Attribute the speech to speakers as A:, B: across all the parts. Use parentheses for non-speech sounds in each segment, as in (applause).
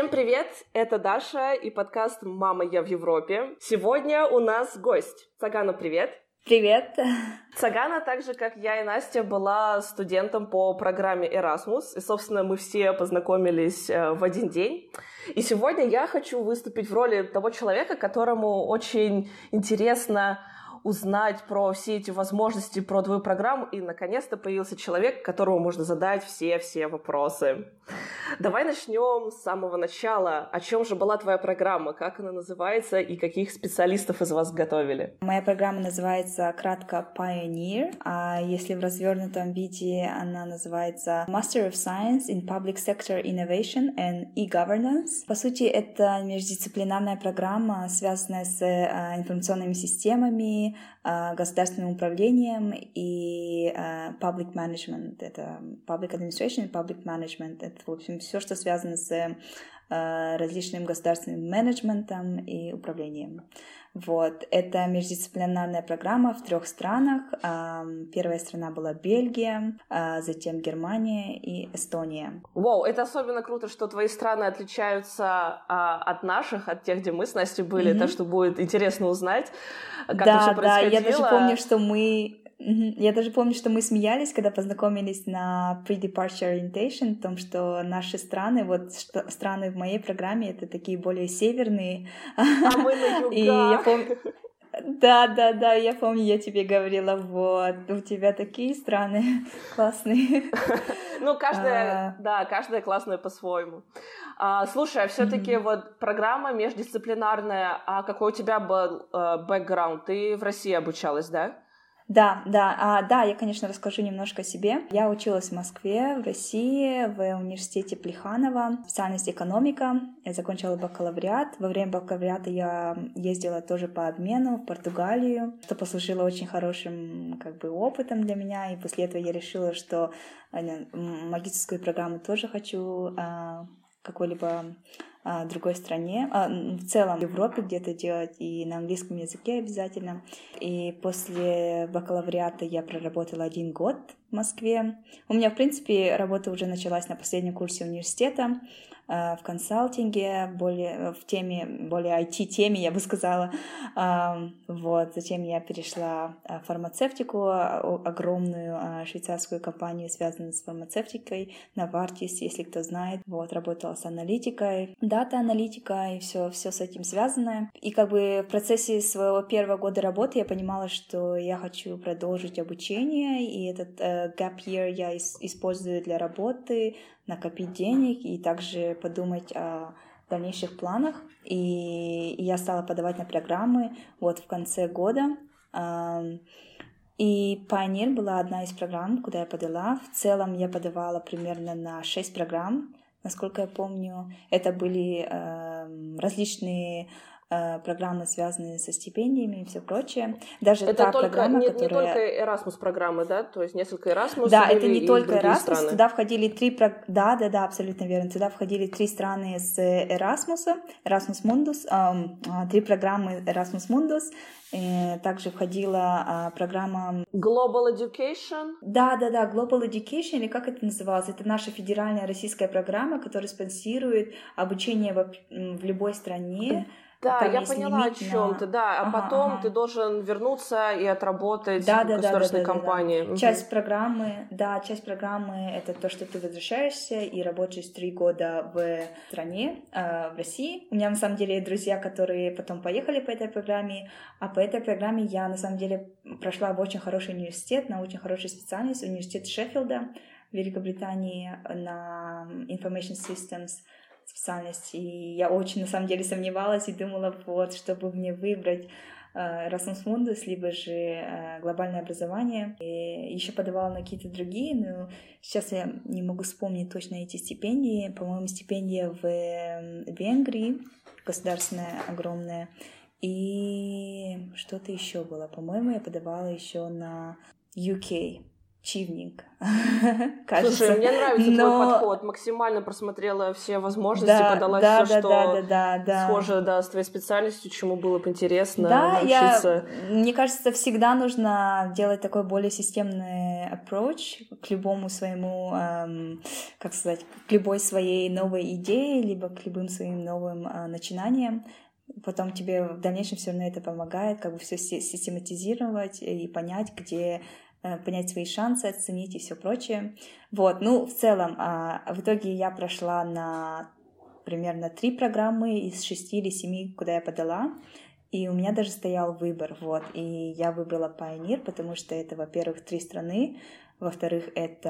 A: Всем привет! Это Даша и подкаст «Мама, я в Европе». Сегодня у нас гость. Цагана, привет!
B: Привет!
A: Цагана, так же, как я и Настя, была студентом по программе Erasmus, и, собственно, мы все познакомились э, в один день. И сегодня я хочу выступить в роли того человека, которому очень интересно узнать про все эти возможности, про твою программу, и наконец-то появился человек, которому можно задать все-все вопросы. Давай начнем с самого начала. О чем же была твоя программа, как она называется и каких специалистов из вас готовили?
B: Моя программа называется кратко Pioneer, а если в развернутом виде она называется Master of Science in Public Sector Innovation and E-Governance. По сути, это междисциплинарная программа, связанная с а, информационными системами, а, государственным управлением и а, public management. Это public administration public management. Это, в общем, все, что связано с а, различным государственным менеджментом и управлением. Вот. Это междисциплинарная программа в трех странах. Первая страна была Бельгия, затем Германия и Эстония.
A: Вау, это особенно круто, что твои страны отличаются от наших, от тех, где мы с Настей были, mm-hmm. так что будет интересно узнать, как
B: да,
A: это все
B: происходило. Да, я даже помню, что мы я даже помню, что мы смеялись, когда познакомились на pre-departure orientation, о том, что наши страны, вот страны в моей программе, это такие более северные.
A: А мы на юга. (laughs)
B: И я помню... Да, да, да, я помню, я тебе говорила, вот, у тебя такие страны (laughs) классные. (laughs)
A: Ну, каждая, а. да, каждая классная по-своему. А, слушай, а все-таки вот программа междисциплинарная, а какой у тебя был э, бэкграунд? Ты в России обучалась, да?
B: Да, да, а, да, я, конечно, расскажу немножко о себе. Я училась в Москве, в России, в университете Плеханова, специальность экономика. Я закончила бакалавриат. Во время бакалавриата я ездила тоже по обмену в Португалию, что послужило очень хорошим как бы опытом для меня. И после этого я решила, что э, магистрскую программу тоже хочу а, какой-либо другой стране, а, в целом в Европе где-то делать и на английском языке обязательно. И после бакалавриата я проработала один год в Москве. У меня, в принципе, работа уже началась на последнем курсе университета. Э, в консалтинге, более, э, в теме, более IT-теме, я бы сказала. Вот. Затем я перешла в фармацевтику, огромную швейцарскую компанию, связанную с фармацевтикой, Novartis, если кто знает. Вот. Работала с аналитикой, дата-аналитика и все, все с этим связанное. И как бы в процессе своего первого года работы я понимала, что я хочу продолжить обучение, и этот uh, gap year я использую для работы, накопить денег и также подумать о дальнейших планах. И я стала подавать на программы вот в конце года. И Pioneer была одна из программ, куда я подала. В целом я подавала примерно на 6 программ, насколько я помню. Это были различные программы, связанные со стипендиями и все прочее. Даже
A: это
B: та
A: только,
B: программа,
A: не,
B: которая...
A: не только Erasmus программы, да? То есть несколько Erasmus
B: Да, это не только
A: Erasmus,
B: страны. туда входили три... Да, да, да, абсолютно верно. Туда входили три страны с Erasmus, Erasmus Mundus, э, три программы Erasmus Mundus, и также входила а, программа
A: Global Education.
B: Да, да, да, Global Education, или как это называлось? Это наша федеральная российская программа, которая спонсирует обучение в, в любой стране.
A: Да, я поняла, о чем на... ты, да. А ага, потом ага. ты должен вернуться и отработать да, да, в государственной да, да, да, компании. Да,
B: да. Угу. Часть программы, да, часть программы это то, что ты возвращаешься и работаешь три года в стране, э, в России. У меня на самом деле друзья, которые потом поехали по этой программе, а по этой программе я на самом деле прошла в очень хороший университет, на очень хорошую специальность, университет Шеффилда в Великобритании на Information Systems специальность. И я очень, на самом деле, сомневалась и думала, вот, чтобы мне выбрать Erasmus э, либо же э, глобальное образование. И еще подавала на какие-то другие, но сейчас я не могу вспомнить точно эти стипендии. По-моему, стипендия в Венгрии, государственная, огромная. И что-то еще было. По-моему, я подавала еще на UK. Чивник. (laughs)
A: Слушай, мне нравится Но... твой подход. Максимально просмотрела все возможности, да, подала да, все, да, что да, да, да, схоже да, с твоей специальностью, чему было бы интересно да, научиться.
B: Я, мне кажется, всегда нужно делать такой более системный approach к любому своему, эм, как сказать, к любой своей новой идее, либо к любым своим новым э, начинаниям потом тебе в дальнейшем все равно это помогает, как бы все систематизировать и понять, где понять свои шансы, оценить и все прочее. Вот, ну, в целом, а, в итоге я прошла на примерно три программы из шести или семи, куда я подала. И у меня даже стоял выбор, вот. И я выбрала Pioneer, потому что это, во-первых, три страны, во-вторых, это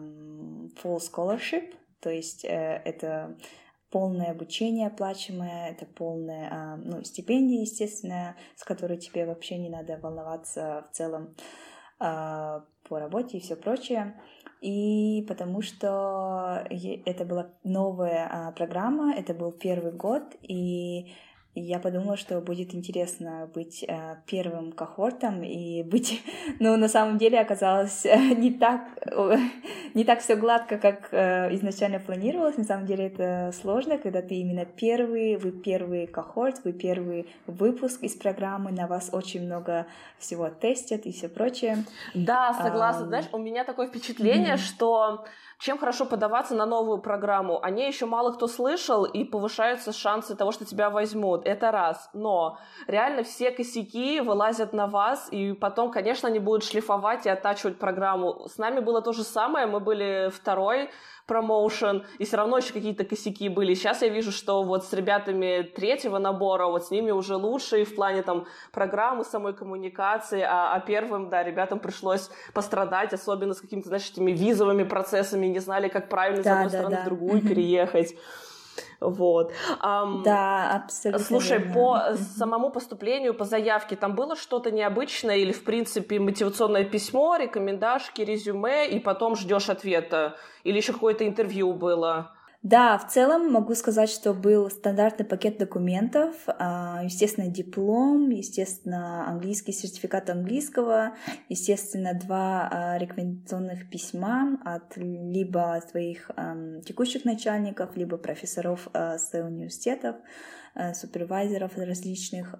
B: um, full scholarship, то есть э, это полное обучение оплачиваемое, это полная ну, стипендия, естественно, с которой тебе вообще не надо волноваться в целом а, по работе и все прочее. И потому что это была новая а, программа, это был первый год, и и я подумала, что будет интересно быть э, первым кохортом и (laughs) быть, ну, на самом деле оказалось э, не так, (laughs) не так все гладко, как э, изначально планировалось. На самом деле это сложно, когда ты именно первый, вы первый кохорт, вы первый выпуск из программы, на вас очень много всего тестят и все прочее.
A: Да, согласна. Um... Знаешь, у меня такое впечатление, mm-hmm. что чем хорошо подаваться на новую программу? О ней еще мало кто слышал, и повышаются шансы того, что тебя возьмут. Это раз. Но реально все косяки вылазят на вас, и потом, конечно, они будут шлифовать и оттачивать программу. С нами было то же самое. Мы были второй промоушен, и все равно еще какие-то косяки были. Сейчас я вижу, что вот с ребятами третьего набора, вот с ними уже лучше и в плане там программы, самой коммуникации, а, а первым, да, ребятам пришлось пострадать, особенно с какими-то, знаешь, этими визовыми процессами, не знали, как правильно да, с одной да, страны да. в другую переехать. Вот.
B: Um, да, абсолютно.
A: Слушай, верно. по самому поступлению, по заявке, там было что-то необычное или, в принципе, мотивационное письмо, рекомендашки, резюме, и потом ждешь ответа? Или еще какое-то интервью было?
B: Да, в целом могу сказать, что был стандартный пакет документов, а, естественно, диплом, естественно, английский сертификат английского, естественно, два а, рекомендационных письма от либо своих текущих начальников, либо профессоров а, с университетов. Э, супервайзеров различных,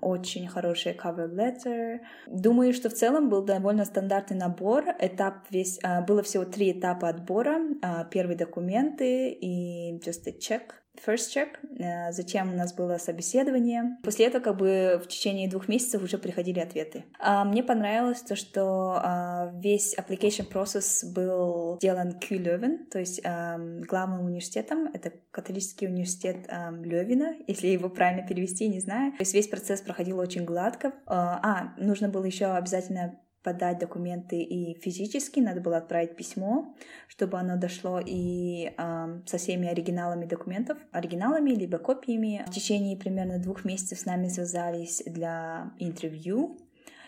B: очень хороший cover letter. Думаю, что в целом был довольно стандартный набор. Этап весь, э, было всего три этапа отбора. Э, первые документы и just a check first check, э, затем у нас было собеседование. После этого как бы в течение двух месяцев уже приходили ответы. А мне понравилось то, что а, весь application process был сделан Q Leuven, то есть главным университетом, это католический университет Левина, если его правильно перевести, не знаю. То есть весь процесс проходил очень гладко. А, а нужно было еще обязательно подать документы и физически, надо было отправить письмо, чтобы оно дошло и э, со всеми оригиналами документов, оригиналами либо копиями. В течение примерно двух месяцев с нами связались для интервью.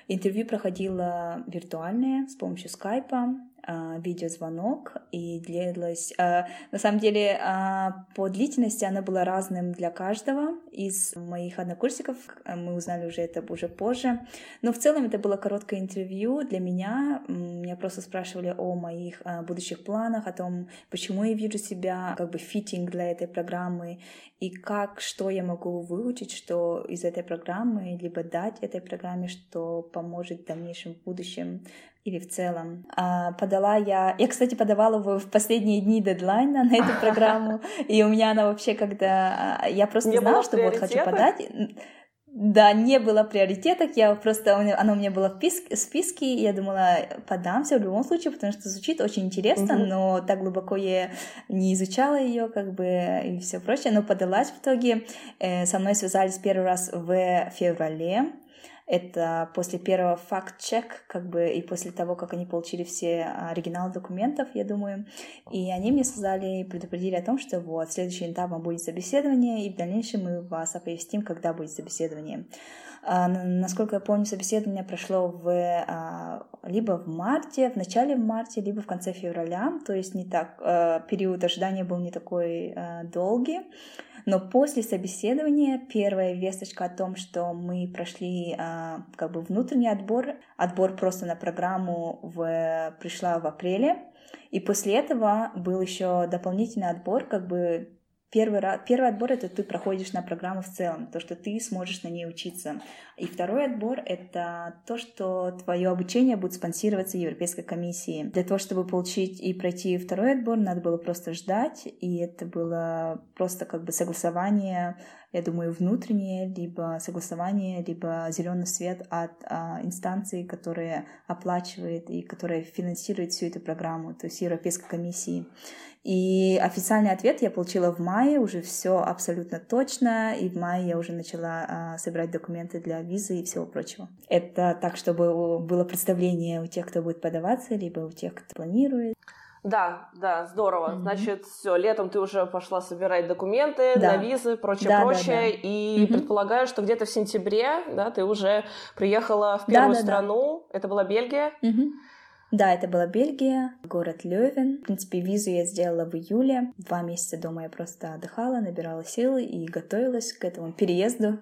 B: Интервью проходило виртуальное с помощью скайпа. А, видеозвонок и длилась... А, на самом деле, а, по длительности она была разным для каждого из моих однокурсников. Мы узнали уже это уже позже. Но в целом это было короткое интервью для меня. Меня просто спрашивали о моих будущих планах, о том, почему я вижу себя как бы фитинг для этой программы и как, что я могу выучить, что из этой программы, либо дать этой программе, что поможет в дальнейшем в будущем или в целом. А, подала я... Я, кстати, подавала в последние дни дедлайна на эту (laughs) программу, и у меня она вообще, когда... А, я просто знала, что вот хочу подать. Да, не было приоритетов, я просто, оно у меня было в списке, в списке и я думала, подамся в любом случае, потому что звучит очень интересно, угу. но так глубоко я не изучала ее, как бы, и все прочее, но подалась в итоге. Э, со мной связались первый раз в феврале, это после первого факт-чек, как бы, и после того, как они получили все оригиналы документов, я думаю. И они мне сказали и предупредили о том, что вот, следующим этапом будет собеседование, и в дальнейшем мы вас оповестим, когда будет собеседование. А, насколько я помню, собеседование прошло в, а, либо в марте, в начале марта, либо в конце февраля, то есть не так, а, период ожидания был не такой долгий. Но после собеседования первая весточка о том, что мы прошли как бы внутренний отбор, отбор просто на программу в, пришла в апреле, и после этого был еще дополнительный отбор, как бы Первый, раз, первый отбор — это ты проходишь на программу в целом, то, что ты сможешь на ней учиться. И второй отбор — это то, что твое обучение будет спонсироваться Европейской комиссией. Для того, чтобы получить и пройти второй отбор, надо было просто ждать, и это было просто как бы согласование я думаю, внутреннее, либо согласование, либо зеленый свет от а, инстанции, которая оплачивает и которая финансирует всю эту программу, то есть Европейской комиссии. И официальный ответ я получила в мае, уже все абсолютно точно, и в мае я уже начала а, собирать документы для визы и всего прочего. Это так, чтобы было представление у тех, кто будет подаваться, либо у тех, кто планирует.
A: Да, да, здорово. Mm-hmm. Значит, все, летом ты уже пошла собирать документы да. на визы, прочее, да, прочее. Да, да. И mm-hmm. предполагаю, что где-то в сентябре, да, ты уже приехала в первую да, да, страну. Да. Это была Бельгия.
B: Mm-hmm. Да, это была Бельгия, город Левен. В принципе, визу я сделала в июле. Два месяца дома я просто отдыхала, набирала силы и готовилась к этому переезду.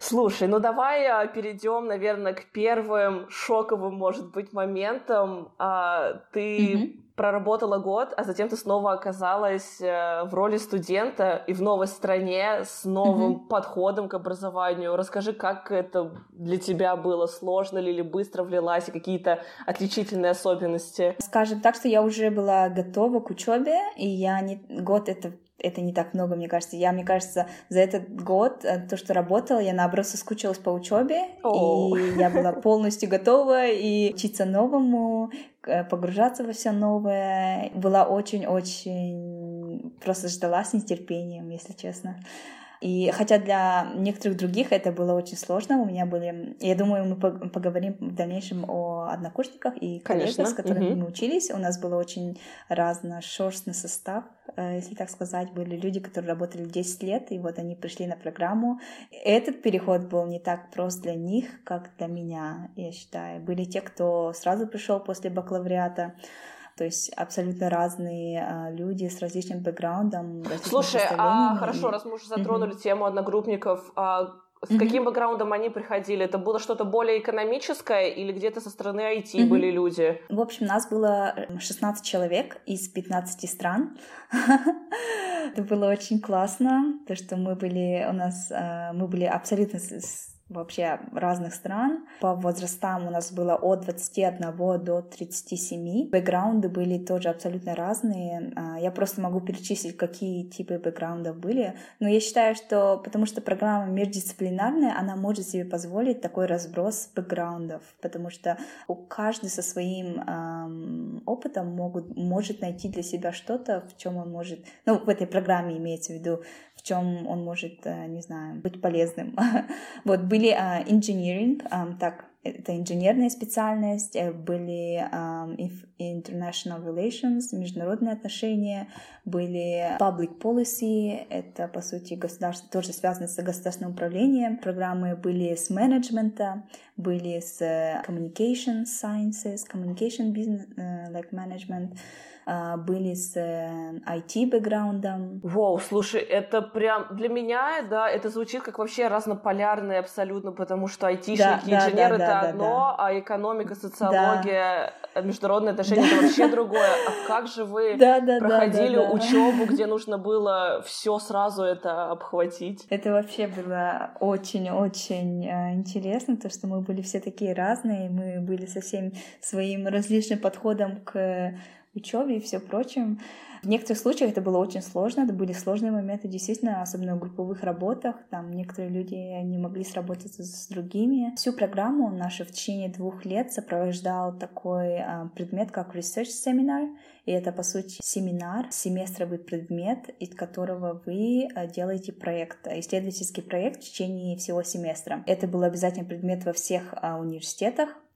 A: Слушай, ну давай а, перейдем, наверное, к первым шоковым, может быть, моментам. А, ты mm-hmm проработала год, а затем ты снова оказалась э, в роли студента и в новой стране с новым mm-hmm. подходом к образованию. Расскажи, как это для тебя было, сложно ли или быстро влилась, и какие-то отличительные особенности?
B: Скажем так, что я уже была готова к учебе, и я не год это это не так много, мне кажется. Я, мне кажется, за этот год, э, то, что работала, я наоборот соскучилась по учебе, и я была полностью готова и учиться новому, погружаться во все новое. Была очень-очень просто ждала с нетерпением, если честно. И хотя для некоторых других это было очень сложно, у меня были... Я думаю, мы поговорим в дальнейшем о однокурсниках и коллегах, с которыми угу. мы учились. У нас был очень разношерстный состав, э, если так сказать. Были люди, которые работали 10 лет, и вот они пришли на программу. Этот переход был не так прост для них, как для меня, я считаю. Были те, кто сразу пришел после бакалавриата, то есть абсолютно разные а, люди с различным бэкграундом.
A: Слушай, а хорошо, раз мы уже затронули mm-hmm. тему одногруппников, а с mm-hmm. каким бэкграундом они приходили? Это было что-то более экономическое или где-то со стороны IT mm-hmm. были люди?
B: В общем, нас было 16 человек из 15 стран. (laughs) Это было очень классно, то что мы были у нас, а, мы были абсолютно вообще разных стран. По возрастам у нас было от 21 до 37. Бэкграунды были тоже абсолютно разные. А, я просто могу перечислить, какие типы бэкграундов были. Но я считаю, что потому что программа междисциплинарная, она может себе позволить такой разброс бэкграундов, потому что у каждый со своим эм, опытом могут, может найти для себя что-то, в чем он может, ну, в этой программе имеется в виду, в чем он может, э, не знаю, быть полезным. (laughs) вот были uh, engineering, um, так, это инженерная специальность, э, были um, international relations, международные отношения, были public policy, это, по сути, государство, тоже связано с государственным управлением. Программы были с менеджмента, были с communication sciences, communication business, uh, like management, а, были с IT-бэкграундом.
A: Э, Воу, слушай, это прям для меня, да, это звучит как вообще разнополярное абсолютно, потому что айтишники, да, инженеры да, да, это да, одно, да. а экономика, социология, да. международные отношения это вообще другое. А как же вы (laughs) проходили учебу, где (laughs) нужно было все сразу это обхватить?
B: Это вообще было очень-очень э, интересно, то, что мы были все такие разные, мы были со всем своим различным подходом к учебе и все прочем. В некоторых случаях это было очень сложно, это были сложные моменты, действительно, особенно в групповых работах. Там некоторые люди не могли сработаться с другими. Всю программу нашу в течение двух лет сопровождал такой а, предмет, как research seminar. И это, по сути, семинар, семестровый предмет, из которого вы а, делаете проект, исследовательский проект в течение всего семестра. Это был обязательный предмет во всех а, университетах, а,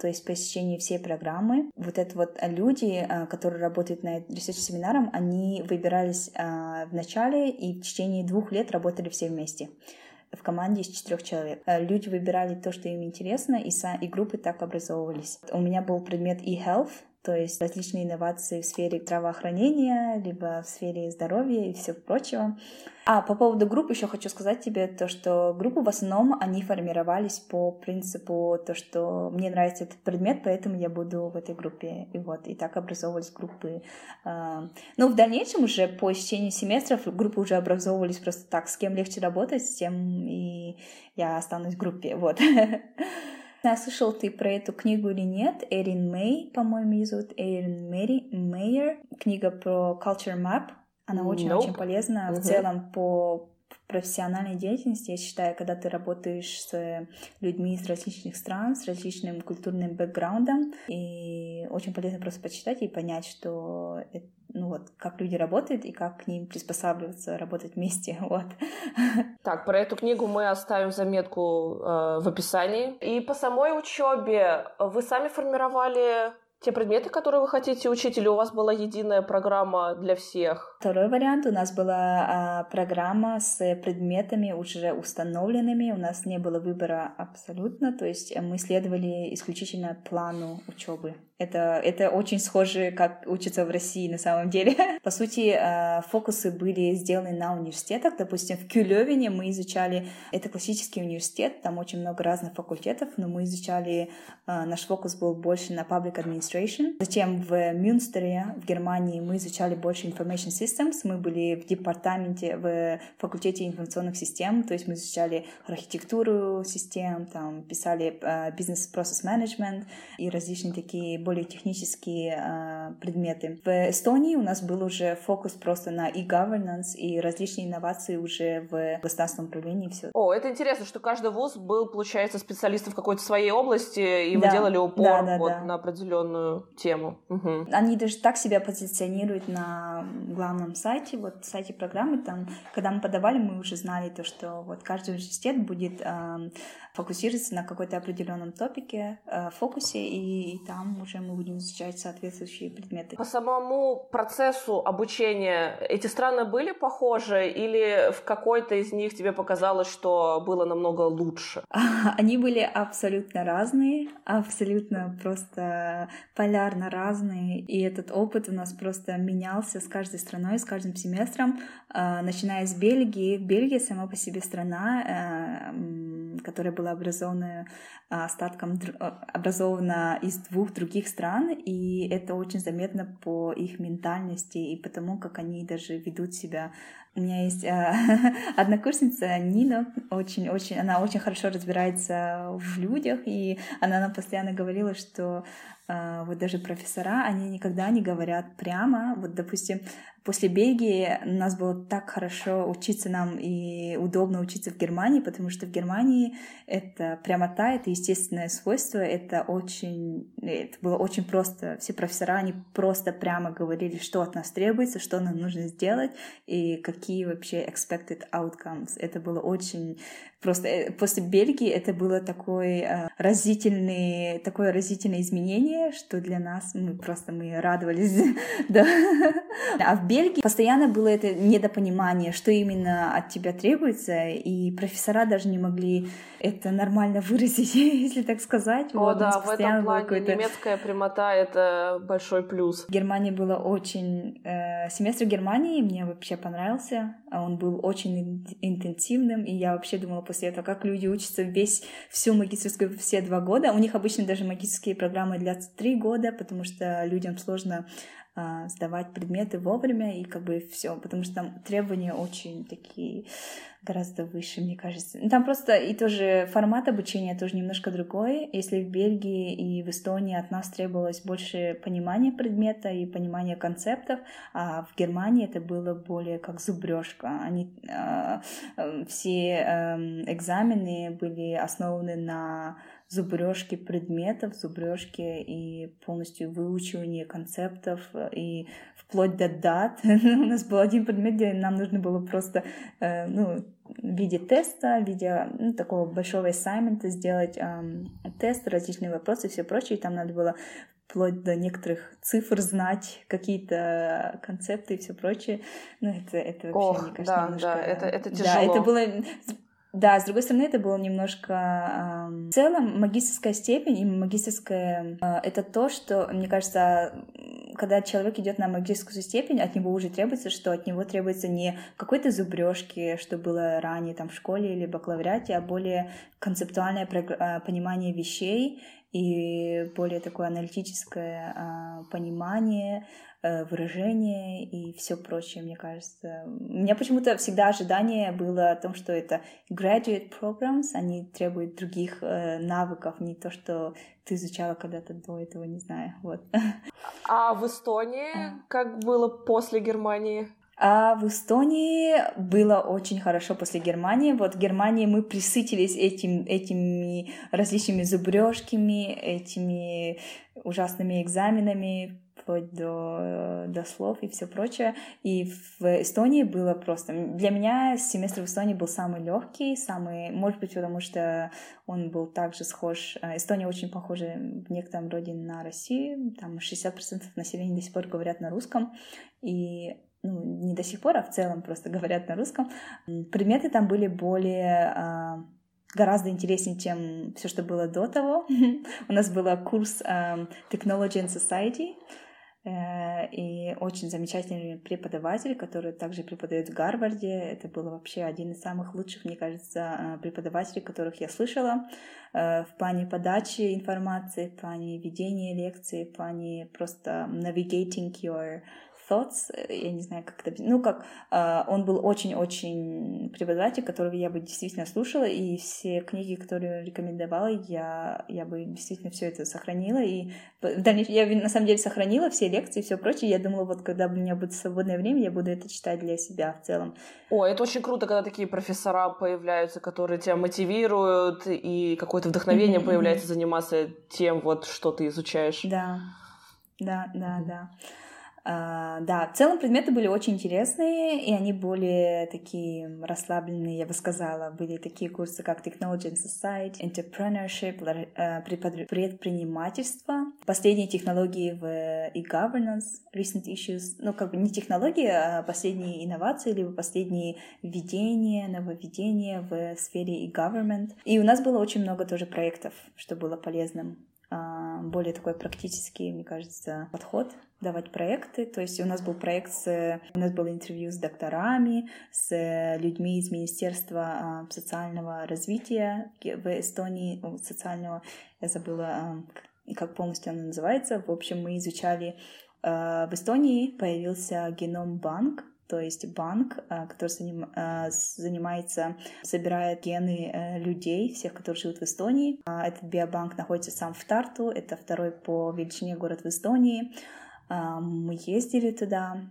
B: то есть посещение всей программы. Вот это вот люди, а, которые работают над research-семинаром, они выбирались а, в начале и в течение двух лет работали все вместе. в команде из четырех человек. Люди выбирали то, что им интересно, и, и группы так образовывались. У меня был предмет e-health, то есть различные инновации в сфере здравоохранения, либо в сфере здоровья и все прочего. А по поводу групп еще хочу сказать тебе то, что группы в основном, они формировались по принципу то, что мне нравится этот предмет, поэтому я буду в этой группе. И вот, и так образовывались группы. А, ну, в дальнейшем уже по истечению семестров группы уже образовывались просто так, с кем легче работать, с тем и я останусь в группе, вот. (laughs) знаю, слышал ты про эту книгу или нет. Эрин Мэй, по-моему, ее зовут Эрин Мэри, Мейер. Книга про Culture Map. Она очень-очень nope. полезна uh-huh. в целом по профессиональной деятельности, я считаю, когда ты работаешь с людьми из различных стран, с различным культурным бэкграундом, и очень полезно просто почитать и понять, что ну вот, как люди работают и как к ним приспосабливаться, работать вместе, (laughs) вот.
A: Так, про эту книгу мы оставим заметку э, в описании. И по самой учебе вы сами формировали те предметы, которые вы хотите учить, или у вас была единая программа для всех?
B: Второй вариант. У нас была а, программа с предметами уже установленными. У нас не было выбора абсолютно. То есть мы следовали исключительно плану учебы. Это, это очень схоже, как учатся в России на самом деле. (laughs) По сути, а, фокусы были сделаны на университетах. Допустим, в Кюлевине мы изучали... Это классический университет, там очень много разных факультетов, но мы изучали... А, наш фокус был больше на public administration. Затем в Мюнстере, в Германии, мы изучали больше information systems. Мы были в департаменте, в факультете информационных систем, то есть мы изучали архитектуру систем, там писали бизнес-процесс менеджмент и различные такие более технические э, предметы. В Эстонии у нас был уже фокус просто на e-governance и различные инновации уже в государственном управлении все.
A: О, это интересно, что каждый вуз был, получается, специалистом в какой-то своей области, и да. вы делали упор да, да, вот да. на определенную тему. Угу.
B: Они даже так себя позиционируют на главном сайте, вот сайте программы, там, когда мы подавали, мы уже знали то, что вот каждый университет будет э, фокусироваться на какой-то определенном топике, э, фокусе, и, и там уже мы будем изучать соответствующие предметы.
A: По самому процессу обучения эти страны были похожи или в какой-то из них тебе показалось, что было намного лучше? (laughs)
B: Они были абсолютно разные, абсолютно просто полярно разные, и этот опыт у нас просто менялся с каждой страной, с каждым семестром, э, начиная с Бельгии. Бельгия сама по себе страна, э, которая была образована остатком, а, образована из двух других стран, и это очень заметно по их ментальности и потому, как они даже ведут себя. У меня есть э, (laughs) однокурсница Нина, очень-очень, она очень хорошо разбирается в людях, и она нам постоянно говорила, что э, вот даже профессора, они никогда не говорят прямо. Вот, допустим, После Бельгии у нас было так хорошо учиться нам и удобно учиться в Германии, потому что в Германии это прямота, это естественное свойство, это очень, это было очень просто. Все профессора, они просто прямо говорили, что от нас требуется, что нам нужно сделать и какие вообще expected outcomes. Это было очень просто. Э, после Бельгии это было такой э, разительный, такое разительное изменение, что для нас мы просто мы радовались, (laughs) да. А в Бельгии постоянно было это недопонимание, что именно от тебя требуется, и профессора даже не могли это нормально выразить, (laughs) если так сказать.
A: О, вот, да, в этом плане немецкая прямота — это большой плюс.
B: Германии было очень... Э, семестр Германии мне вообще понравился, он был очень интенсивным, и я вообще думала после этого, как люди учатся весь, всю магистрскую все два года. У них обычно даже магистрские программы длятся три года, потому что людям сложно а, сдавать предметы вовремя и как бы все, потому что там требования очень такие гораздо выше, мне кажется. Ну, там просто и тоже формат обучения тоже немножко другой. Если в Бельгии и в Эстонии от нас требовалось больше понимания предмета и понимания концептов, а в Германии это было более как зубрежка. Они э, все э, экзамены были основаны на зубрежки предметов, зубрежки и полностью выучивание концептов и вплоть до дат. (laughs) У нас был один предмет, где нам нужно было просто э, ну, в виде теста, в виде ну, такого большого ассаймента сделать тест, различные вопросы и все прочее. И там надо было вплоть до некоторых цифр знать, какие-то концепты и все прочее. Ну, это, это вообще,
A: Ох,
B: мне кажется,
A: да,
B: немножко...
A: Да, это, это тяжело.
B: Да, это было Да, с другой стороны, это было немножко... В целом, магистрская степень и магистрская... Э, это то, что, мне кажется, когда человек идет на магистрскую степень, от него уже требуется, что от него требуется не какой-то зубрежки, что было ранее там в школе или бакалавриате, а более концептуальное э, понимание вещей и более такое аналитическое э, понимание выражение и все прочее, мне кажется. У меня почему-то всегда ожидание было о том, что это graduate programs, они требуют других э, навыков, не то, что ты изучала когда-то до этого, не знаю, вот. (laughs)
A: А в Эстонии а. как было после Германии?
B: А в Эстонии было очень хорошо после Германии. Вот в Германии мы присытились этим, этими различными зубрежками, этими ужасными экзаменами, вплоть до, до слов и все прочее. И в Эстонии было просто... Для меня семестр в Эстонии был самый легкий, самый... Может быть, потому что он был также схож... Э, Эстония очень похожа в некотором роде на Россию. Там 60% населения до сих пор говорят на русском. И ну, не до сих пор, а в целом просто (laughs) говорят на русском. Предметы там были более а, гораздо интереснее, чем все, что было до того. (laughs) У нас был курс Technology and Society, Э, и очень замечательный преподаватель, который также преподает в Гарварде. Это был вообще один из самых лучших, мне кажется, э, преподавателей, которых я слышала э, в плане подачи информации, в плане ведения лекций, в плане просто navigating your thoughts, э, я не знаю, как это... Ну, как э, он был очень-очень преподаватель, которого я бы действительно слушала, и все книги, которые рекомендовала, я, я бы действительно все это сохранила, и в дальнейшем я на самом деле сохранила все лекции и все прочее, я думала, вот когда у меня будет свободное время, я буду это читать для себя в целом.
A: О, это очень круто, когда такие профессора появляются, которые тебя мотивируют, и какое-то вдохновение mm-hmm. появляется заниматься тем, вот, что ты изучаешь.
B: Да, да, да, да. Uh, да, в целом предметы были очень интересные, и они более такие расслабленные, я бы сказала. Были такие курсы, как Technology and Society, Entrepreneurship, uh, предпринимательство, последние технологии в e-governance, recent issues, ну, как бы не технологии, а последние инновации, либо последние введения, нововведения в сфере e-government. И у нас было очень много тоже проектов, что было полезным а, более такой практический, мне кажется, подход давать проекты. То есть у нас был проект с... У нас было интервью с докторами, с людьми из Министерства а, социального развития в Эстонии, социального, я забыла, а, как полностью оно называется. В общем, мы изучали в Эстонии появился геном банк, то есть банк, э, который э, занимается, собирает гены э, людей, всех, которые живут в Эстонии. А этот биобанк находится сам в Тарту, это второй по величине город в Эстонии. Мы ездили туда,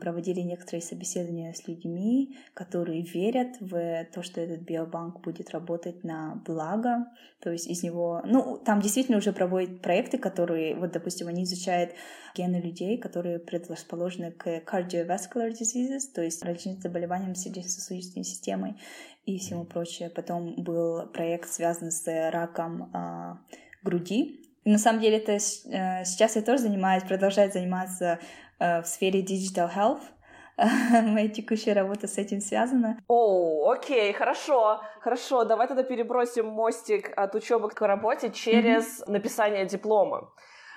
B: проводили некоторые собеседования с людьми, которые верят в то, что этот биобанк будет работать на благо. То есть из него... Ну, там действительно уже проводят проекты, которые, вот, допустим, они изучают гены людей, которые предрасположены к cardiovascular diseases, то есть различным заболеваниям сердечно-сосудистой системой и всему прочее. Потом был проект, связанный с раком э, груди, на самом деле это э, сейчас я тоже занимаюсь, продолжаю заниматься в сфере digital health. (laughs) Моя текущая работа с этим связана.
A: О, oh, окей, хорошо, хорошо. Давай тогда перебросим мостик от учебы к работе через mm-hmm. написание диплома.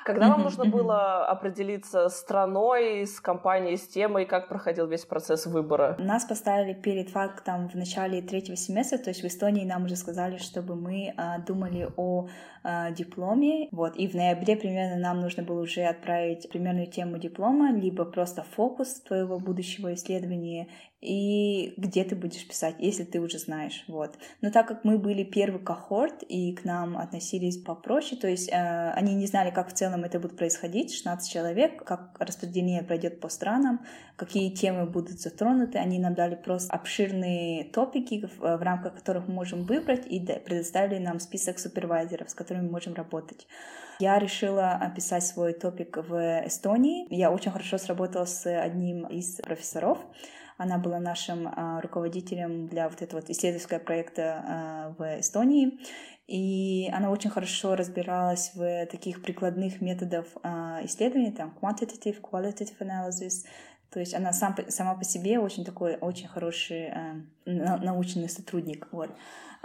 A: Когда вам нужно было определиться с страной, с компанией, с темой, как проходил весь процесс выбора?
B: Нас поставили перед фактом в начале третьего семестра, то есть в Эстонии нам уже сказали, чтобы мы а, думали о а, дипломе, вот, и в ноябре примерно нам нужно было уже отправить примерную тему диплома, либо просто фокус твоего будущего исследования, и где ты будешь писать, если ты уже знаешь, вот. Но так как мы были первый кохорт, и к нам относились попроще, то есть э, они не знали, как в целом это будет происходить, 16 человек, как распределение пройдет по странам, какие темы будут затронуты, они нам дали просто обширные топики, в, в рамках которых мы можем выбрать, и предоставили нам список супервайзеров, с которыми мы можем работать. Я решила описать свой топик в Эстонии. Я очень хорошо сработала с одним из профессоров, она была нашим а, руководителем для вот этого вот исследовательского проекта а, в Эстонии. И она очень хорошо разбиралась в таких прикладных методах а, исследований, там quantitative, qualitative analysis, То есть она сам, сама по себе очень такой, очень хороший э, научный сотрудник. Вот.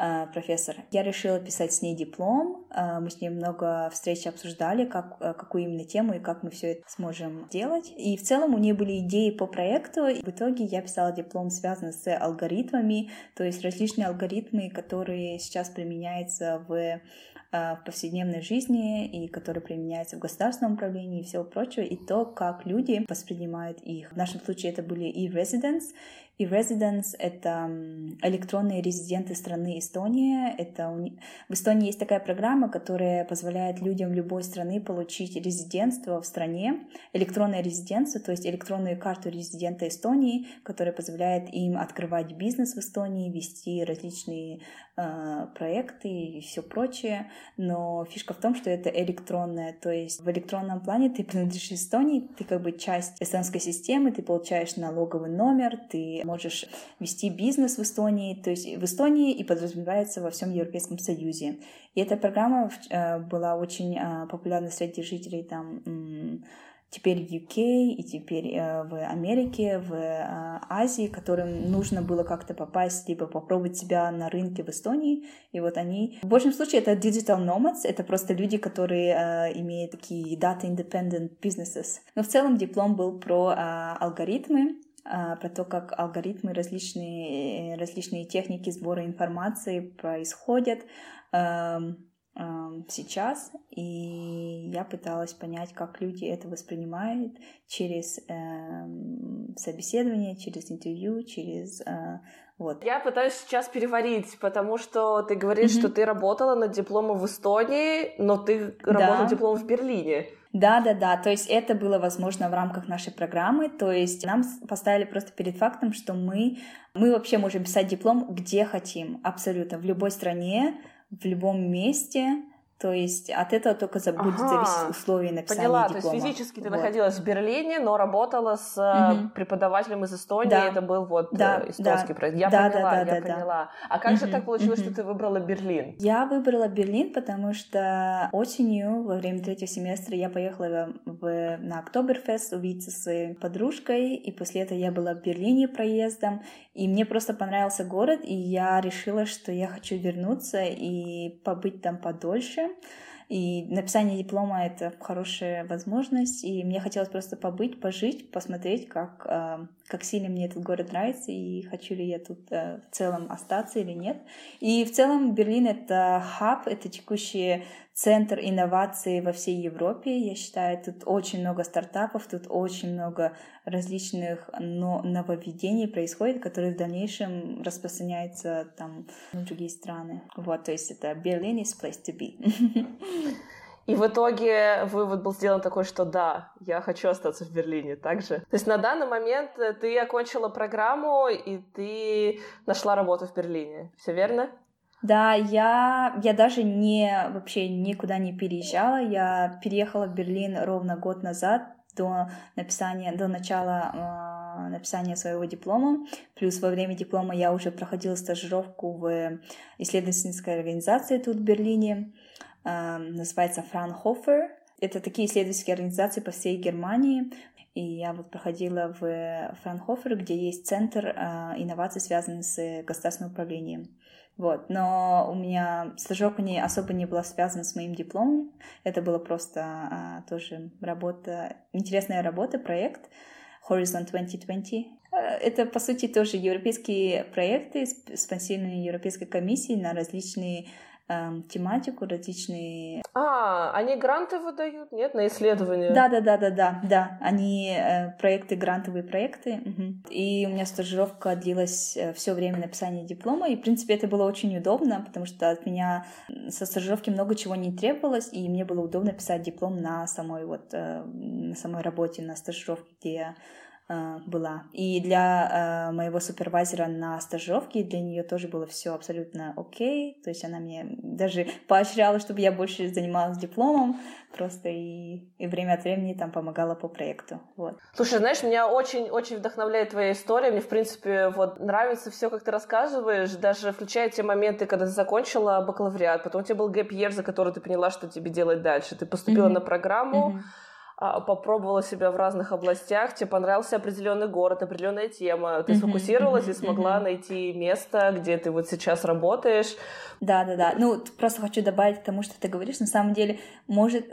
B: Э, профессор. Я решила писать с ней диплом. Э, мы с ней много встреч обсуждали, как, э, какую именно тему и как мы все это сможем делать. И в целом у нее были идеи по проекту. И в итоге я писала диплом, связанный с алгоритмами, то есть различные алгоритмы, которые сейчас применяются в в повседневной жизни и которые применяются в государственном управлении и всего прочего, и то, как люди воспринимают их. В нашем случае это были и residents, и residents — это электронные резиденты страны Эстония. Это у... В Эстонии есть такая программа, которая позволяет людям любой страны получить резидентство в стране, электронное резидентство, то есть электронную карту резидента Эстонии, которая позволяет им открывать бизнес в Эстонии, вести различные э, проекты и все прочее. Но фишка в том, что это электронное, то есть в электронном плане ты принадлежишь Эстонии, ты как бы часть эстонской системы, ты получаешь налоговый номер, ты можешь вести бизнес в Эстонии, то есть в Эстонии и подразумевается во всем Европейском Союзе. И эта программа э, была очень э, популярна среди жителей там теперь в UK и теперь э, в Америке, в Азии, которым нужно было как-то попасть, либо попробовать себя на рынке в Эстонии. И вот они... В большем случае это digital nomads, это просто люди, которые имеют такие data independent businesses. Но в целом диплом был про алгоритмы, про то, как алгоритмы, различные, различные техники сбора информации происходят сейчас, и я пыталась понять, как люди это воспринимают через э, собеседование, через интервью, через э, вот.
A: Я пытаюсь сейчас переварить, потому что ты говоришь, mm-hmm. что ты работала над дипломом в Эстонии, но ты работала над дипломом в Берлине.
B: Да, да, да. То есть это было возможно в рамках нашей программы. То есть нам поставили просто перед фактом, что мы, мы вообще можем писать диплом где хотим, абсолютно, в любой стране, в любом месте. То есть от этого только будет ага. зависеть условия написания
A: Поняла,
B: диплома.
A: то есть физически ты вот. находилась в Берлине, но работала с угу. преподавателем из Эстонии, да. это был вот да, э, эстонский да. проект. Я да, поняла, да, да, я да, поняла. Да. А как угу, же так получилось, угу. что ты выбрала Берлин?
B: Я выбрала Берлин, потому что осенью, во время третьего семестра, я поехала в, на Октоберфест увидеться с своей подружкой, и после этого я была в Берлине проездом, и мне просто понравился город, и я решила, что я хочу вернуться и побыть там подольше. И написание диплома — это хорошая возможность, и мне хотелось просто побыть, пожить, посмотреть, как, э, как сильно мне этот город нравится, и хочу ли я тут э, в целом остаться или нет. И в целом Берлин — это хаб, это текущий центр инноваций во всей Европе. Я считаю, тут очень много стартапов, тут очень много различных но нововведений происходит, которые в дальнейшем распространяются там в другие страны. Вот, то есть это Берлин is place to be. (laughs)
A: И в итоге вывод был сделан такой, что да, я хочу остаться в Берлине также. То есть на данный момент ты окончила программу, и ты нашла работу в Берлине. Все верно?
B: Да, я, я даже не вообще никуда не переезжала. Я переехала в Берлин ровно год назад до написания, до начала э, написания своего диплома. Плюс во время диплома я уже проходила стажировку в исследовательской организации тут в Берлине. Э, называется Fraunhofer. Это такие исследовательские организации по всей Германии. И я вот проходила в Франхофер, где есть центр э, инноваций, связанных с государственным управлением. Вот. Но у меня стажировка не, особо не была связана с моим дипломом. Это была просто а, тоже работа, интересная работа, проект Horizon 2020. Э, это, по сути, тоже европейские проекты, спонсированные Европейской комиссией на различные эм, тематику, различные...
A: А, они гранты выдают, нет, на исследования?
B: Да, да, да, да, да, да. Они э, проекты, грантовые проекты. Угу. И у меня стажировка длилась э, все время написания диплома, и, в принципе, это было очень удобно, потому что от меня со стажировки много чего не требовалось, и мне было удобно писать диплом на самой вот, э, на самой работе, на стажировке, где я Э, была. И для э, моего супервайзера на стажировке для нее тоже было все абсолютно окей. То есть она мне даже (laughs) поощряла, чтобы я больше занималась дипломом, просто и, и время от времени там помогала по проекту. Вот.
A: Слушай, знаешь, меня очень-очень вдохновляет твоя история. Мне, в принципе, вот нравится все, как ты рассказываешь, даже включая те моменты, когда ты закончила бакалавриат, потом у тебя был гэп за который ты поняла, что тебе делать дальше. Ты поступила mm-hmm. на программу. Mm-hmm попробовала себя в разных областях, тебе понравился определенный город, определенная тема, ты сфокусировалась и смогла найти место, где ты вот сейчас работаешь.
B: Да, да, да. Ну, просто хочу добавить к тому, что ты говоришь. На самом деле, может,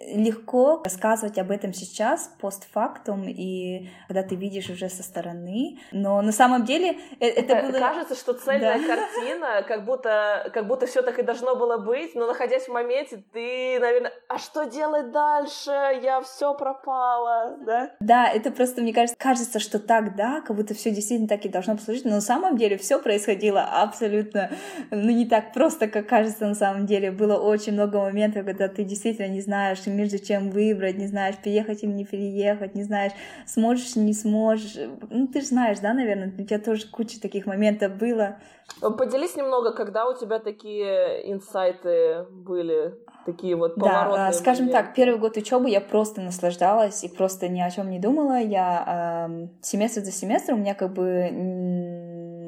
B: легко рассказывать об этом сейчас, постфактум, и когда ты видишь уже со стороны, но на самом деле э, это, это было...
A: Кажется, что цельная да. картина, как будто, как будто все так и должно было быть, но находясь в моменте, ты, наверное, а что делать дальше? Я все пропала, да?
B: Да, это просто, мне кажется, кажется, что так, да, как будто все действительно так и должно послужить, но на самом деле все происходило абсолютно, ну, не так просто, как кажется на самом деле. Было очень много моментов, когда ты действительно не знаешь, между чем выбрать, не знаешь, переехать или не переехать, не знаешь, сможешь, не сможешь. Ну, ты же знаешь, да, наверное, у тебя тоже куча таких моментов было.
A: Поделись немного, когда у тебя такие инсайты были, такие вот поворотные.
B: Да, скажем моменты. так, первый год учебы я просто наслаждалась и просто ни о чем не думала. Я э, семестр за семестром у меня как бы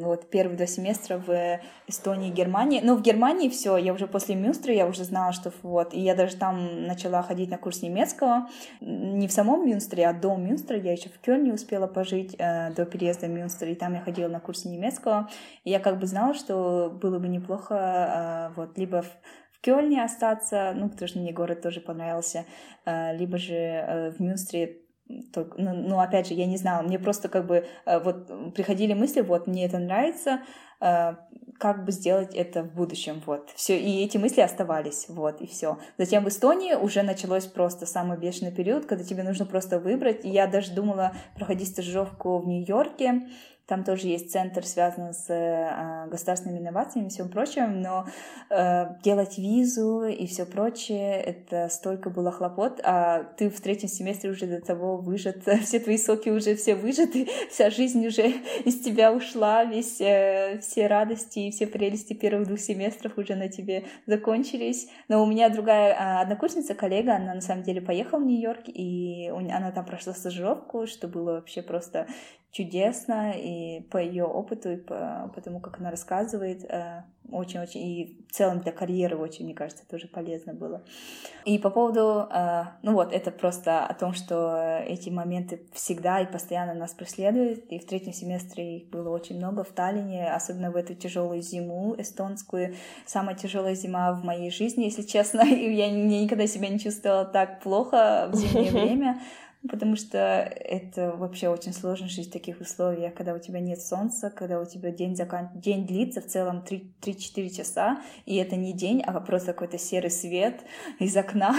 B: вот первые два семестра в Эстонии и Германии. Но в Германии все, я уже после Мюнстера, я уже знала, что вот, и я даже там начала ходить на курс немецкого. Не в самом Мюнстере, а до Мюнстера. Я еще в Кёльне успела пожить э, до переезда в Мюнстер, и там я ходила на курс немецкого. И я как бы знала, что было бы неплохо э, вот либо в в Кёльне остаться, ну, потому что мне город тоже понравился, э, либо же э, в Мюнстере только, ну, ну, опять же, я не знала, мне просто как бы э, вот приходили мысли, вот, мне это нравится, э, как бы сделать это в будущем, вот, все, и эти мысли оставались, вот, и все. Затем в Эстонии уже началось просто самый бешеный период, когда тебе нужно просто выбрать, и я даже думала проходить стажировку в Нью-Йорке, там тоже есть центр, связанный с э, государственными инновациями и всем прочим, но э, делать визу и все прочее, это столько было хлопот, а ты в третьем семестре уже до того выжат, (laughs) все твои соки уже все выжаты, (laughs) вся жизнь уже (laughs) из тебя ушла, весь, э, все радости и все прелести первых двух семестров уже на тебе закончились. Но у меня другая э, однокурсница, коллега, она на самом деле поехала в Нью-Йорк, и она там прошла стажировку, что было вообще просто чудесно, и по ее опыту, и по, по тому, как она рассказывает, э, очень-очень, и в целом для карьеры очень, мне кажется, тоже полезно было. И по поводу, э, ну вот, это просто о том, что эти моменты всегда и постоянно нас преследуют, и в третьем семестре их было очень много в Таллине, особенно в эту тяжелую зиму эстонскую, самая тяжелая зима в моей жизни, если честно, (laughs) и я никогда себя не чувствовала так плохо в зимнее (laughs) время, потому что это вообще очень сложно жить в таких условиях, когда у тебя нет солнца, когда у тебя день, закан... день длится в целом 3-4 часа, и это не день, а просто какой-то серый свет из окна.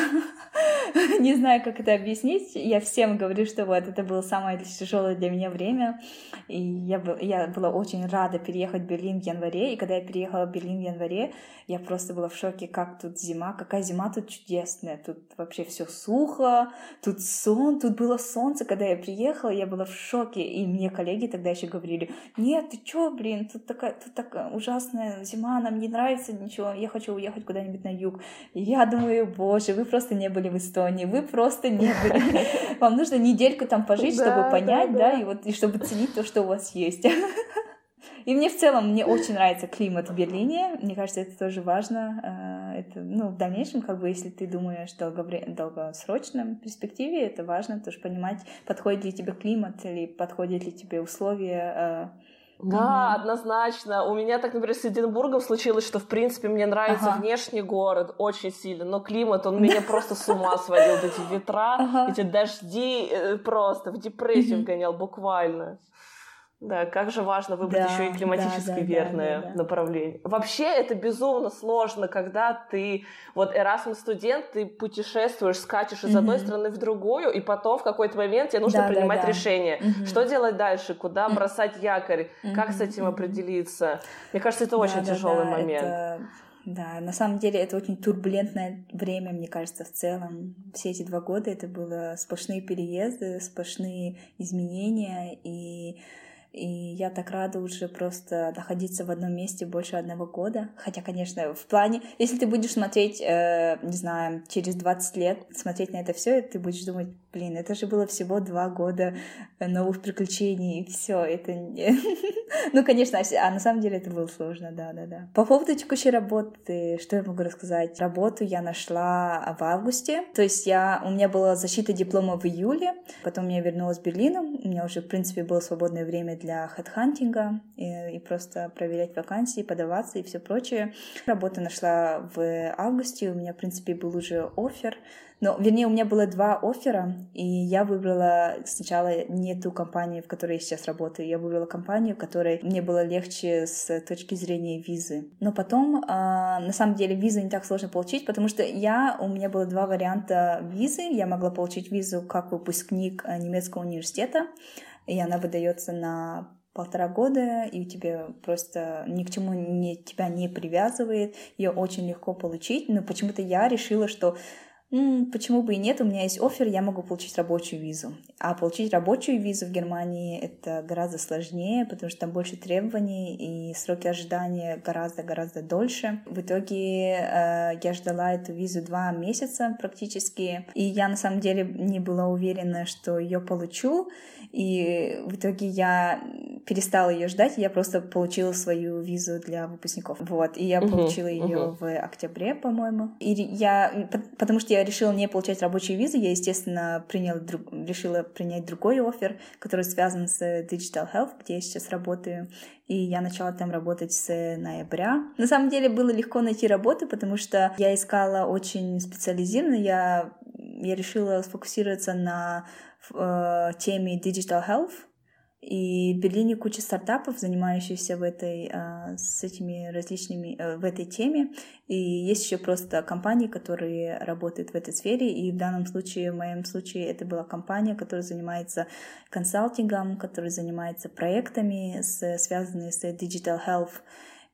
B: (laughs) не знаю, как это объяснить. Я всем говорю, что вот это было самое тяжелое для меня время, и я, был, я была очень рада переехать в Берлин в январе, и когда я переехала в Берлин в январе, я просто была в шоке, как тут зима, какая зима тут чудесная, тут вообще все сухо, тут сон, тут было солнце, когда я приехала, я была в шоке, и мне коллеги тогда еще говорили, нет, ты чё, блин, тут такая, тут такая ужасная зима, нам не нравится ничего, я хочу уехать куда-нибудь на юг. И я думаю, боже, вы просто не были в Эстонии, вы просто не были. (laughs) Вам нужно недельку там пожить, чтобы понять, да, и вот, и чтобы ценить то, что у вас есть. (laughs) И мне в целом, мне очень нравится климат в Берлине. Мне кажется, это тоже важно. Это, ну, в дальнейшем, как бы, если ты думаешь в долговре... долгосрочном перспективе, это важно тоже понимать, подходит ли тебе климат или подходят ли тебе условия
A: э, да, mm однозначно. У меня так, например, с Эдинбургом случилось, что, в принципе, мне нравится ага. внешний город очень сильно, но климат, он меня (laughs) просто с ума сводил. Эти ветра, эти дожди, э, просто в депрессию вгонял буквально. Да, как же важно выбрать да, еще и климатически да, да, верное да, да, да. направление. Вообще это безумно сложно, когда ты вот Erasmus студент, ты путешествуешь, скачешь из mm-hmm. одной страны в другую, и потом в какой-то момент тебе нужно да, принимать да, да. решение, mm-hmm. что делать дальше, куда бросать якорь, mm-hmm. как с этим определиться. Мне кажется, это очень да, тяжелый да, момент. Это...
B: Да, на самом деле это очень турбулентное время, мне кажется, в целом. Все эти два года это было сплошные переезды, сплошные изменения, и и я так рада уже просто находиться в одном месте больше одного года. Хотя, конечно, в плане, если ты будешь смотреть, э, не знаю, через 20 лет, смотреть на это все, ты будешь думать, блин, это же было всего два года новых приключений, и все, это. (laughs) Ну, конечно, а на самом деле это было сложно, да-да-да. По поводу текущей работы, что я могу рассказать? Работу я нашла в августе, то есть я, у меня была защита диплома в июле, потом я вернулась в Берлин, у меня уже, в принципе, было свободное время для хедхантинга и, и просто проверять вакансии, подаваться и все прочее. Работу нашла в августе, у меня, в принципе, был уже офер, но, вернее, у меня было два оффера, и я выбрала сначала не ту компанию, в которой я сейчас работаю, я выбрала компанию, в которой мне было легче с точки зрения визы. Но потом, а, на самом деле, визу не так сложно получить, потому что я, у меня было два варианта визы. Я могла получить визу как выпускник а, немецкого университета, и она выдается на полтора года, и тебе просто ни к чему не, тебя не привязывает, ее очень легко получить, но почему-то я решила, что М, почему бы и нет, у меня есть офер, я могу получить рабочую визу. А получить рабочую визу в Германии это гораздо сложнее, потому что там больше требований и сроки ожидания гораздо-гораздо дольше. В итоге э, я ждала эту визу два месяца практически, и я на самом деле не была уверена, что ее получу. И в итоге я перестала ее ждать, я просто получила свою визу для выпускников. Вот, и я uh-huh, получила ее uh-huh. в октябре, по-моему. И я, потому что я решила не получать рабочую визу, я, естественно, приняла, решила принять другой офер, который связан с Digital Health, где я сейчас работаю. И я начала там работать с ноября. На самом деле было легко найти работу, потому что я искала очень специализированно. Я, я решила сфокусироваться на э, теме Digital Health, и в Берлине куча стартапов, занимающихся в этой, а, с этими различными, э, в этой теме. И есть еще просто компании, которые работают в этой сфере. И в данном случае, в моем случае, это была компания, которая занимается консалтингом, которая занимается проектами, связанными с Digital Health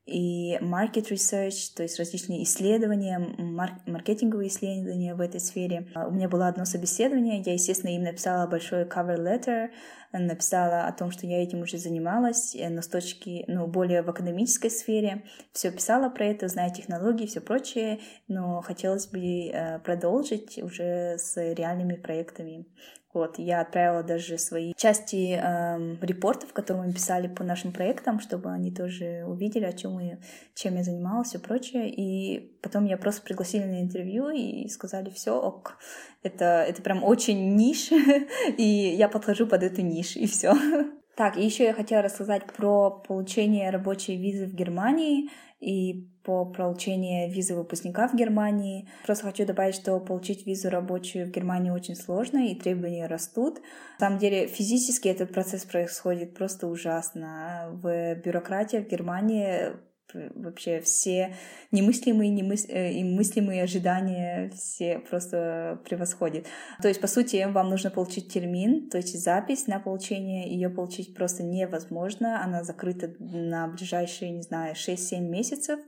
B: и market research, то есть различные исследования, мар- маркетинговые исследования в этой сфере. А, у меня было одно собеседование, я, естественно, им написала большой cover letter, написала о том, что я этим уже занималась, э, но с точки, ну, более в академической сфере. Все писала про это, знаю технологии, все прочее, но хотелось бы э, продолжить уже с реальными проектами. Вот, я отправила даже свои части эм, репортов, которые мы писали по нашим проектам, чтобы они тоже увидели, о чем мы, чем я занималась и прочее. И потом я просто пригласили на интервью и сказали, все, ок, это, это прям очень ниш, (laughs) и я подхожу под эту ниш, и все. (laughs) Так, и еще я хотела рассказать про получение рабочей визы в Германии и по получению визы выпускника в Германии. Просто хочу добавить, что получить визу рабочую в Германии очень сложно, и требования растут. На самом деле, физически этот процесс происходит просто ужасно. В бюрократии в Германии вообще все немыслимые немыс... Э, и мыслимые ожидания все просто превосходит. То есть, по сути, вам нужно получить термин, то есть запись на получение, ее получить просто невозможно, она закрыта на ближайшие, не знаю, 6-7 месяцев,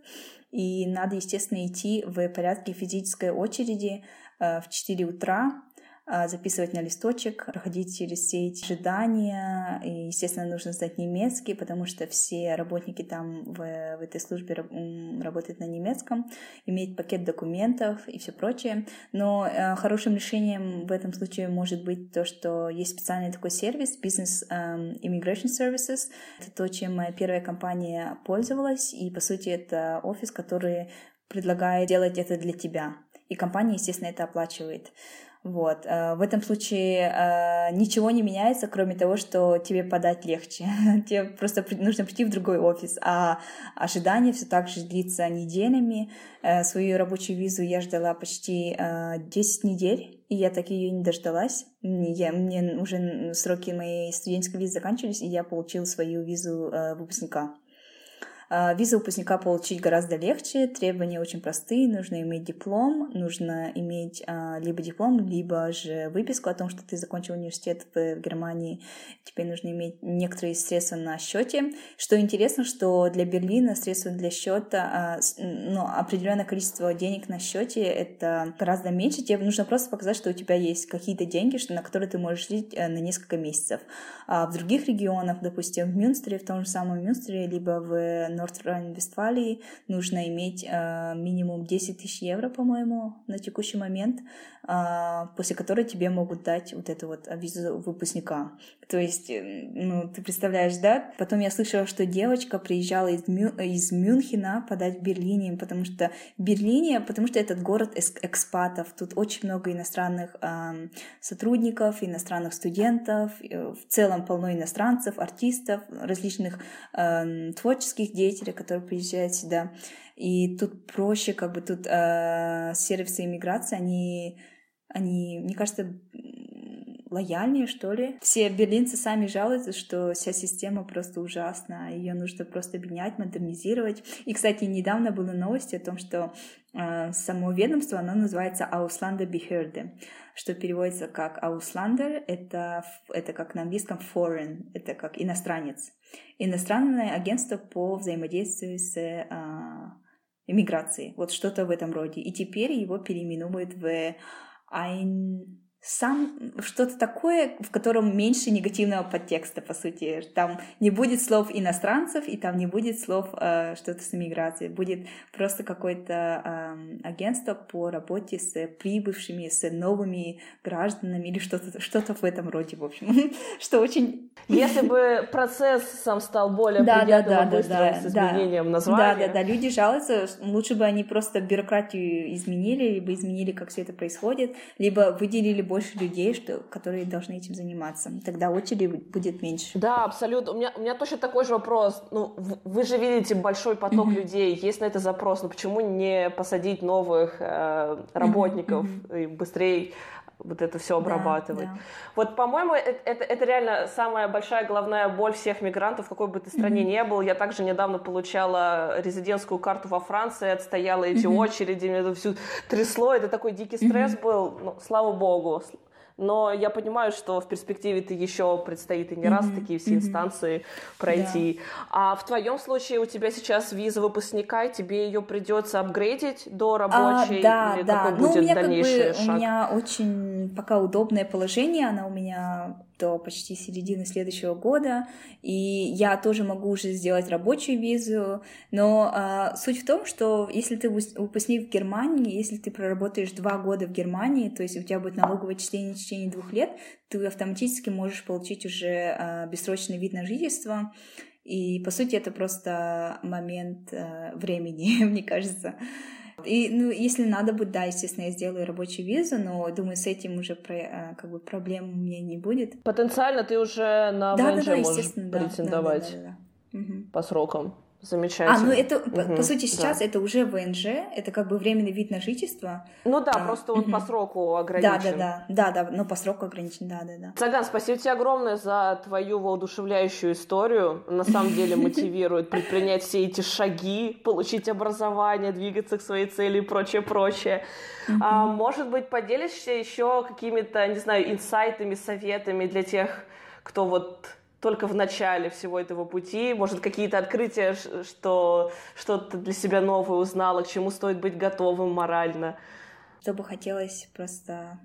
B: и надо, естественно, идти в порядке физической очереди э, в 4 утра, записывать на листочек, проходить через все эти ожидания. И, естественно, нужно знать немецкий, потому что все работники там в, в этой службе работают на немецком, иметь пакет документов и все прочее. Но э, хорошим решением в этом случае может быть то, что есть специальный такой сервис Business um, Immigration Services. Это то, чем моя первая компания пользовалась, и, по сути, это офис, который предлагает делать это для тебя. И компания, естественно, это оплачивает. Вот. Э, в этом случае э, ничего не меняется, кроме того, что тебе подать легче. (laughs) тебе просто нужно прийти в другой офис, а ожидание все так же длится неделями. Э, свою рабочую визу я ждала почти 10 недель, и я так ее не дождалась. Я, мне уже сроки моей студенческой визы заканчивались, и я получила свою визу выпускника. А, визу выпускника получить гораздо легче, требования очень простые, нужно иметь диплом, нужно иметь а, либо диплом, либо же выписку о том, что ты закончил университет в Германии, теперь нужно иметь некоторые средства на счете. Что интересно, что для Берлина средства для счета, а, ну, определенное количество денег на счете это гораздо меньше, тебе нужно просто показать, что у тебя есть какие-то деньги, на которые ты можешь жить э, на несколько месяцев. А в других регионах, допустим, в Мюнстере, в том же самом Мюнстере, либо в Норд-Райн-Вестфалии нужно иметь э, минимум 10 тысяч евро, по-моему, на текущий момент, э, после которой тебе могут дать вот эту вот визу выпускника. То есть, э, ну, ты представляешь, да? Потом я слышала, что девочка приезжала из, Мю... из Мюнхена подать в Берлине, потому что Берлине, потому что этот город экспатов, тут очень много иностранных э, сотрудников, иностранных студентов, э, в целом полно иностранцев, артистов, различных э, творческих деятелей, которые приезжают сюда. И тут проще, как бы тут э, сервисы иммиграции, они, они, мне кажется, лояльнее, что ли. Все берлинцы сами жалуются, что вся система просто ужасна, ее нужно просто менять, модернизировать. И, кстати, недавно было новости о том, что э, само ведомство, оно называется Auslander Behörde, что переводится как Auslander, это, это как на английском foreign, это как иностранец. Иностранное агентство по взаимодействию с э, иммиграцией, вот что-то в этом роде. И теперь его переименуют в ein сам что-то такое, в котором меньше негативного подтекста, по сути. Там не будет слов иностранцев, и там не будет слов э, что-то с иммиграцией. Будет просто какое-то э, агентство по работе с прибывшими, с новыми гражданами или что-то что в этом роде, в общем. (laughs) Что очень... (laughs)
A: Если бы процесс сам стал более да, приятным да, да, быстрым, да, с изменением да. названия.
B: Да, да, да. Люди жалуются, лучше бы они просто бюрократию изменили, либо изменили, как все это происходит, либо выделили больше больше людей, что, которые должны этим заниматься. Тогда очереди будет меньше.
A: Да, абсолютно. У меня, у меня точно такой же вопрос. Ну, вы же видите большой поток mm-hmm. людей, есть на это запрос, но почему не посадить новых э, работников mm-hmm. и быстрее вот это все обрабатывать. Да, да. Вот, по-моему, это, это, это реально самая большая головная боль всех мигрантов, в какой бы ты стране mm-hmm. не был. Я также недавно получала резидентскую карту во Франции, отстояла эти mm-hmm. очереди, мне это все трясло, это такой дикий стресс mm-hmm. был. Ну, слава богу, но я понимаю, что в перспективе ты еще предстоит и не mm-hmm. раз такие все mm-hmm. инстанции пройти. Да. А в твоем случае у тебя сейчас виза выпускника, и тебе ее придется апгрейдить до а, рабочей?
B: А, да,
A: или
B: да.
A: Какой ну, будет
B: у меня
A: дальнейший
B: как бы,
A: шаг?
B: У меня очень пока удобное положение, она у меня до почти середины следующего года, и я тоже могу уже сделать рабочую визу, но а, суть в том, что если ты выпускник в Германии, если ты проработаешь два года в Германии, то есть у тебя будет налоговое чтение в течение двух лет, ты автоматически можешь получить уже а, бессрочный вид на жительство, и по сути это просто момент а, времени, (laughs) мне кажется. И, ну, если надо будет, да, естественно, я сделаю рабочую визу, но думаю, с этим уже про, а, как бы проблем у меня не будет.
A: Потенциально ты уже на да, ВНЖ да, да, можешь претендовать да, да, да, да. по срокам. Замечательно.
B: А, ну это, угу, по, по сути, сейчас да. это уже ВНЖ, это как бы временный вид на жительство.
A: Ну да, а, просто угу. он по сроку ограничен.
B: Да, да, да, да, да, ну по сроку ограничен, да, да, да.
A: Цаган, спасибо тебе огромное за твою воодушевляющую историю. На самом деле мотивирует предпринять все эти шаги, получить образование, двигаться к своей цели и прочее, прочее. А, может быть, поделишься еще какими-то, не знаю, инсайтами, советами для тех, кто вот только в начале всего этого пути, может, какие-то открытия, что что-то для себя новое узнала, к чему стоит быть готовым морально.
B: Что бы хотелось просто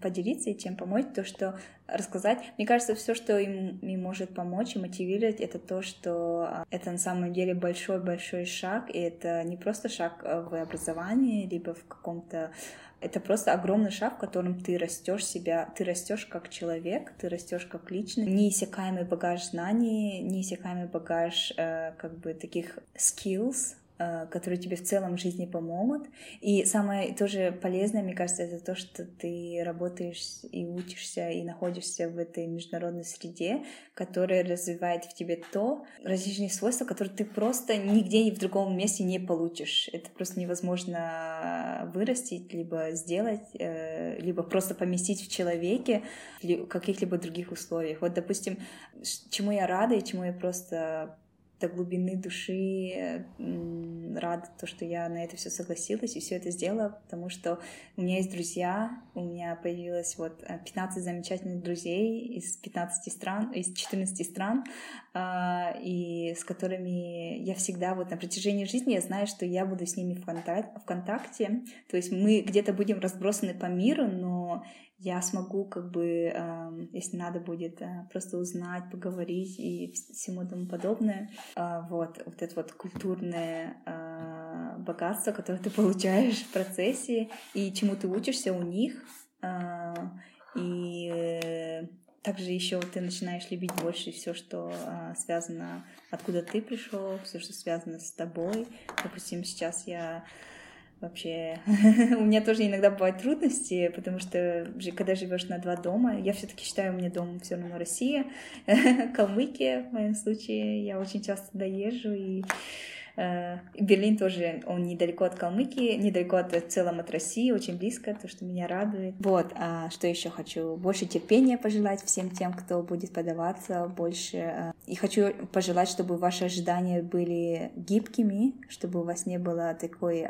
B: поделиться и чем помочь, то, что рассказать. Мне кажется, все, что им, им может помочь и мотивировать, это то, что а, это на самом деле большой-большой шаг, и это не просто шаг в образовании, либо в каком-то это просто огромный шаг, в котором ты растешь себя, ты растешь как человек, ты растешь как личность. Неиссякаемый багаж знаний, неиссякаемый багаж э, как бы таких skills, которые тебе в целом в жизни помогут. И самое тоже полезное, мне кажется, это то, что ты работаешь и учишься, и находишься в этой международной среде, которая развивает в тебе то, различные свойства, которые ты просто нигде ни в другом месте не получишь. Это просто невозможно вырастить, либо сделать, э, либо просто поместить в человеке в каких-либо других условиях. Вот, допустим, чему я рада и чему я просто до глубины души рада, то, что я на это все согласилась и все это сделала, потому что у меня есть друзья, у меня появилось вот 15 замечательных друзей из 15 стран, из 14 стран, а, и с которыми я всегда вот на протяжении жизни я знаю, что я буду с ними в, контакте, в контакте. То есть мы где-то будем разбросаны по миру, но я смогу, как бы, если надо будет, э, просто узнать, поговорить и всему тому подобное. А, вот, вот это вот культурное а, богатство, которое ты получаешь в процессе, и чему ты учишься у них. А, и э, также еще ты начинаешь любить больше все, что связано, откуда ты пришел, все, что связано с тобой. Допустим, сейчас я вообще. (laughs) У меня тоже иногда бывают трудности, потому что когда живешь на два дома, я все-таки считаю, у меня дом все равно Россия, (laughs) Калмыкия в моем случае, я очень часто доезжу и Берлин тоже, он недалеко от Калмыкии, недалеко от, в целом от России, очень близко, то, что меня радует. Вот, а что еще хочу? Больше терпения пожелать всем тем, кто будет подаваться, больше. Э, и хочу пожелать, чтобы ваши ожидания были гибкими, чтобы у вас не было такой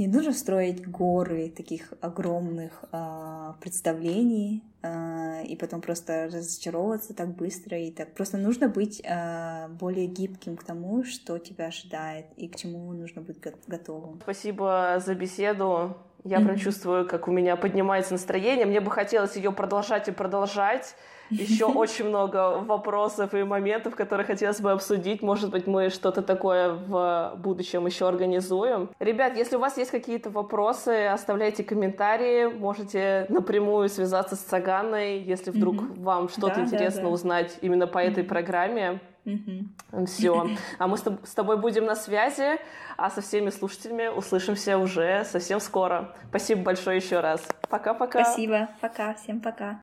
B: не нужно строить горы таких огромных э, представлений э, и потом просто разочаровываться так быстро и так. Просто нужно быть э, более гибким к тому, что тебя ожидает и к чему нужно быть готовым.
A: Спасибо за беседу. Я mm-hmm. прям чувствую, как у меня поднимается настроение. Мне бы хотелось ее продолжать и продолжать. Еще (laughs) очень много вопросов и моментов, которые хотелось бы обсудить. Может быть, мы что-то такое в будущем еще организуем. Ребят, если у вас есть какие-то вопросы, оставляйте комментарии. Можете напрямую связаться с Цаганой, если вдруг mm-hmm. вам что-то да, интересно да, да. узнать именно по этой mm-hmm. программе. Mm-hmm. Все. (laughs) А мы с тобой будем на связи, а со всеми слушателями услышимся уже совсем скоро. Спасибо большое еще раз. Пока-пока.
B: Спасибо. Пока. Всем пока.